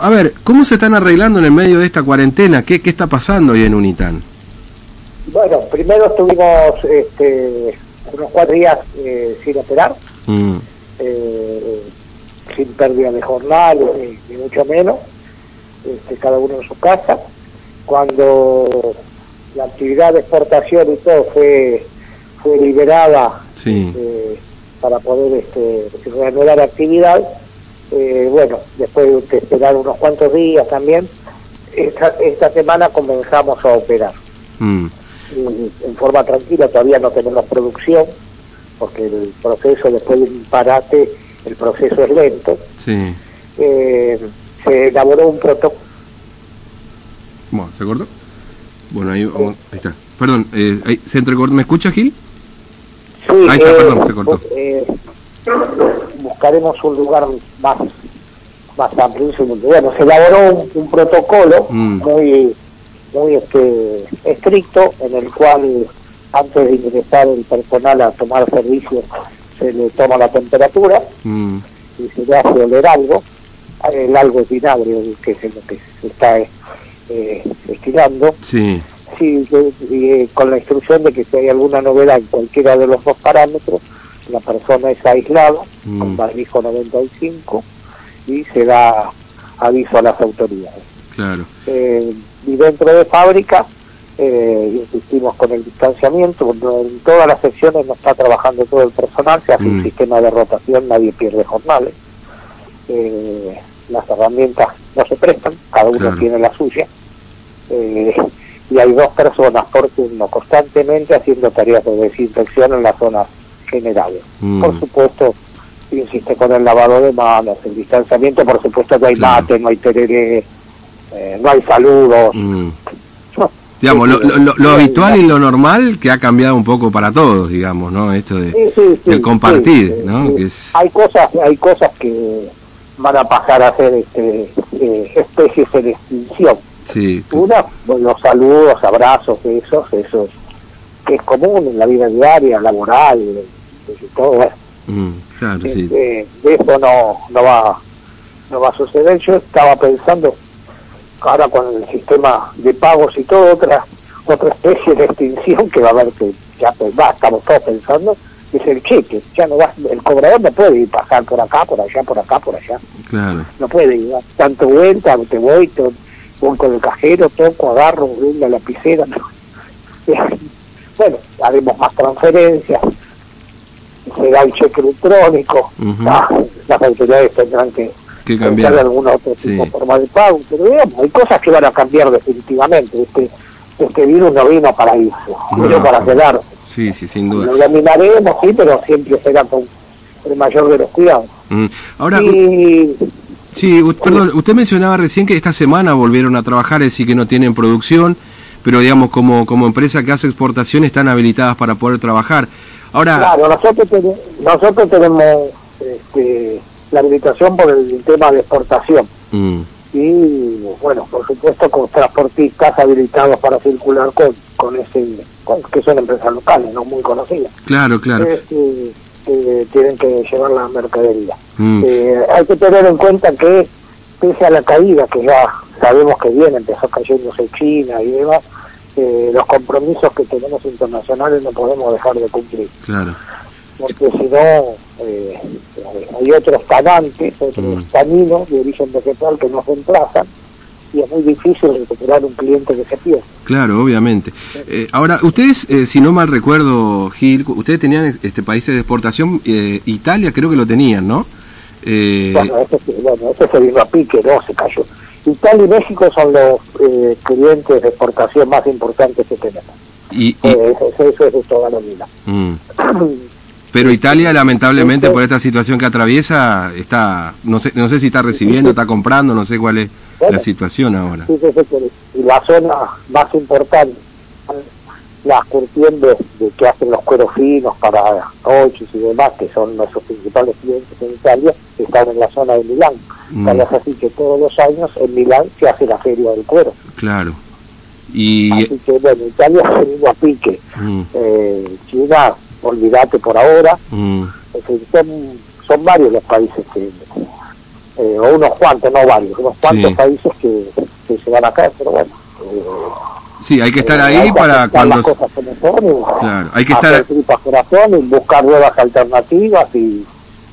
A ver, ¿cómo se están arreglando en el medio de esta cuarentena? ¿Qué, qué está pasando hoy en Unitán? Bueno, primero estuvimos este, unos cuatro días eh, sin operar, mm. eh, sin pérdida de jornal, ni, mucho menos, este, cada uno en su casa. Cuando la actividad de exportación y todo fue, fue liberada este, para poder este, reanudar actividad, eh, bueno, después de esperar unos cuantos días también, esta, esta semana comenzamos a operar. Mm. En, forma tranquila, todavía no tenemos producción, porque el proceso después de un parate, el proceso es lento. Sí. Eh, se elaboró un protocolo. Bueno, ¿se cortó? Bueno, ahí, ahí está. Perdón, eh, ¿se entrecortó? ¿Me escucha, Gil? Sí, ahí está, perdón, se cortó buscaremos un lugar más más amplio. Bueno, se elaboró un, protocolo mm. muy muy este, estricto en el cual antes de ingresar el personal a tomar servicio se le toma la temperatura mm. y se le hace oler algo. El algo es vinagre, que es lo que se está eh, estirando. Sí. Sí, y, con la instrucción de que si hay alguna novedad en cualquiera de los dos parámetros, la persona es aislada mm. con barbijo 95 y se da aviso a las autoridades. Claro. Eh, y dentro de fábrica eh, insistimos con el distanciamiento, en todas las secciones no está trabajando todo el personal, se hace un mm. sistema de rotación, nadie pierde jornales. Eh, las herramientas no se prestan, cada uno tiene la suya. y hay dos personas por turno constantemente haciendo tareas de desinfección en las zonas generales. Mm. Por supuesto, insiste con el lavado de manos, el distanciamiento, por supuesto no hay mate, no hay tereré, eh, no hay saludos. Mm. digamos, lo, habitual y lo normal que ha cambiado un poco para todos, digamos, ¿no? Esto de, compartir, ¿no? Que es... Hay cosas, hay cosas que van a pasar a ser este, eh, especies de extinción. Sí, Una, los saludos, abrazos, esos, esos, que es común en la vida diaria, laboral, todo mm, este, eso no, no va no va a suceder. Yo estaba pensando ahora con el sistema de pagos y todo otra otra especie de extinción que va a haber que ya pues, va, estamos todos pensando es el cheque, ya no va, el cobrador no puede ir pasar por acá, por allá, por acá, por allá. Claro. No puede ir, tanto vuelta, te voy, te, voy con el cajero, toco, agarro, la lapicera. bueno, haremos más transferencias, se da el cheque electrónico, ah, las autoridades tendrán que, cambiar alguna otra tipo de forma de pago, pero digamos, hay cosas que van a cambiar definitivamente. Este, este virus no vino para irse, vino para quedarse. Sí, sí, sin duda. Lo dominaremos, sí, pero siempre será con el mayor de los cuidados. Mm. Ahora, sí, perdón, usted mencionaba recién que esta semana volvieron a trabajar, es decir, que no tienen producción, pero digamos, como, como empresa que hace exportación están habilitadas para poder trabajar. Ahora... Claro, nosotros, nosotros tenemos este, la habilitación por el tema de exportación. Mm. Y bueno, por supuesto con transportistas habilitados para circular con, con ese, que son empresas locales, no muy conocidas. Claro, claro. Este, tienen que llevar la mercadería. Mm. Eh, hay que tener en cuenta que pese a la caída que ya sabemos que viene, empezó cayéndose China y demás, eh, los compromisos que tenemos internacionales no podemos dejar de cumplir. Claro. Porque si no, eh, hay otros canantes, otros mm. caminos de origen vegetal que nos reemplazan y es muy difícil recuperar un cliente que se pierde. Claro, obviamente. Eh, ahora, ustedes, si no mal recuerdo, Gil, ustedes tenían este países de exportación, Italia creo que lo tenían, ¿no? Bueno, ese, bueno, se vino a pique, ¿no? Se cayó. Italia y México son los eh, clientes de exportación más importantes que tenemos. Y, eh, eso, es de toda la vida. Mm. Pero Italia, lamentablemente, por esta situación que atraviesa, está, no sé, no sé si está recibiendo, está comprando, no sé cuál es la situación ahora. Sí, y la zona más importante, las curtiendas de, que hacen los cueros finos para coches y demás, que son nuestros principales clientes en Italia, están en la zona de Milán. Mm. Es así que todos los años en Milán se hace la feria del cuero. Claro. Y... Así que bueno, Italia ha venido a pique. Mm. Eh, China, olvídate por ahora. Mm. son, son varios los países que eh, o unos cuantos, no varios, unos cuantos países que, se van a caer, pero bueno. Eh, sí, hay que estar ahí para cuando... Las cosas claro, hay que estar... Corazón y buscar nuevas alternativas y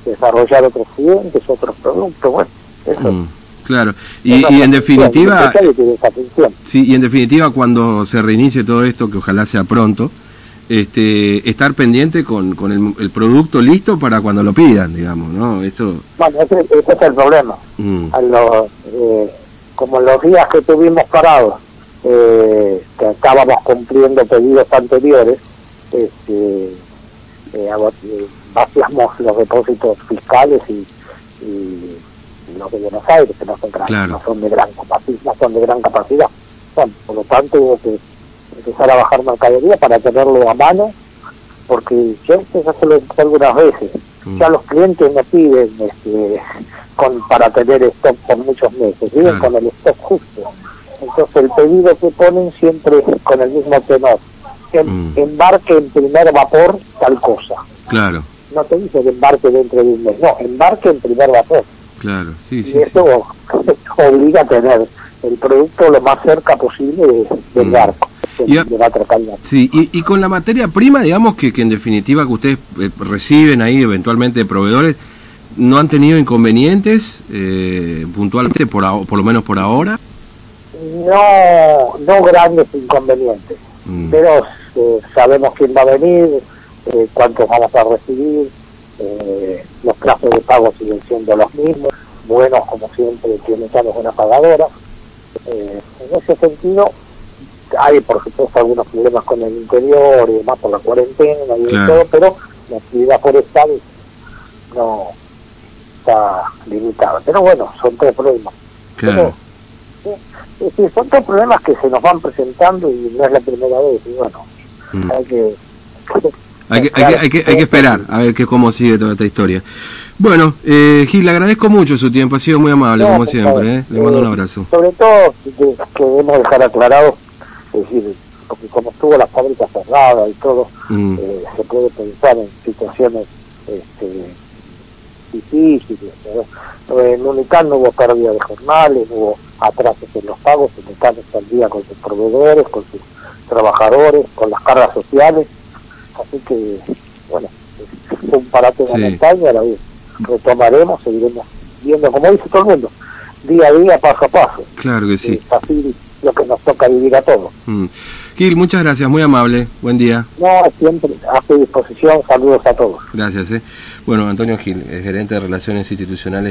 desarrollar otros clientes, otros productos, bueno, eso. Mm, claro, y, y en definitiva, sí, y en definitiva cuando se reinicie todo esto, que ojalá sea pronto, este, estar pendiente con, con el, producto listo para cuando lo pidan, digamos, ¿no? Eso... Bueno, ese, es el problema. Mm. Eh, como los días que tuvimos parados, eh, que estábamos cumpliendo pedidos anteriores, este, eh, vaciamos los depósitos fiscales y, los de Buenos Aires, que no son, no son de gran capacidad, no son de gran capacidad. Bueno, por lo tanto hubo que empezar a bajar mercadería para tenerlo a mano, porque yo ya se lo algunas veces, mm. ya los clientes no piden este, con, para tener stock por muchos meses, viven con el stock justo. Entonces el pedido que ponen siempre con el mismo tenor. Mm. Embarque en primer vapor tal cosa. Claro. No te dice que embarque dentro de un mes, no, embarque en primer vapor. Claro, sí, sí. Y eso obliga a tener el producto lo más cerca posible del mm. barco y, Sí, y, con la materia prima, digamos que, que en definitiva que ustedes eh, reciben ahí eventualmente de proveedores, ¿no han tenido inconvenientes eh, puntualmente, por, por lo menos por ahora? No, no grandes inconvenientes, mm. pero eh, sabemos quién va a venir, cuántos vamos a recibir, los plazos de pago siguen siendo los mismos, buenos como siempre, tienen ya una pagadora. en ese sentido, hay por supuesto algunos problemas con el interior y demás por la cuarentena y todo, pero la actividad forestal no está limitada. Pero bueno, son tres problemas. Claro. son tres problemas que se nos van presentando y no es la primera vez. Y bueno, mm. hay que... Hay que, hay, que, hay, que, esperar a ver que, cómo sigue toda esta historia. Bueno, eh, Gil, le agradezco mucho su tiempo, ha sido muy amable, como siempre. ¿eh? Le mando un abrazo. Sobre todo, que debemos dejar aclarado es decir, porque como estuvo la fábrica cerrada y todo, mm. eh, se puede pensar en situaciones este, difíciles. En Unican no hubo pérdida de jornales, hubo atrasos en los pagos, Unican está al día con sus proveedores, con sus trabajadores, con las cargas sociales, así que, bueno, fue un parate de la montaña, ahora retomaremos, seguiremos viendo, como dice todo el mundo, día a día, paso a paso. Claro que sí. así lo que nos toca vivir a todos. Mm. Gil, muchas gracias, muy amable, buen día. No, siempre a su disposición, saludos a todos. Gracias. Eh. Bueno, Antonio Gil, gerente de Relaciones Institucionales.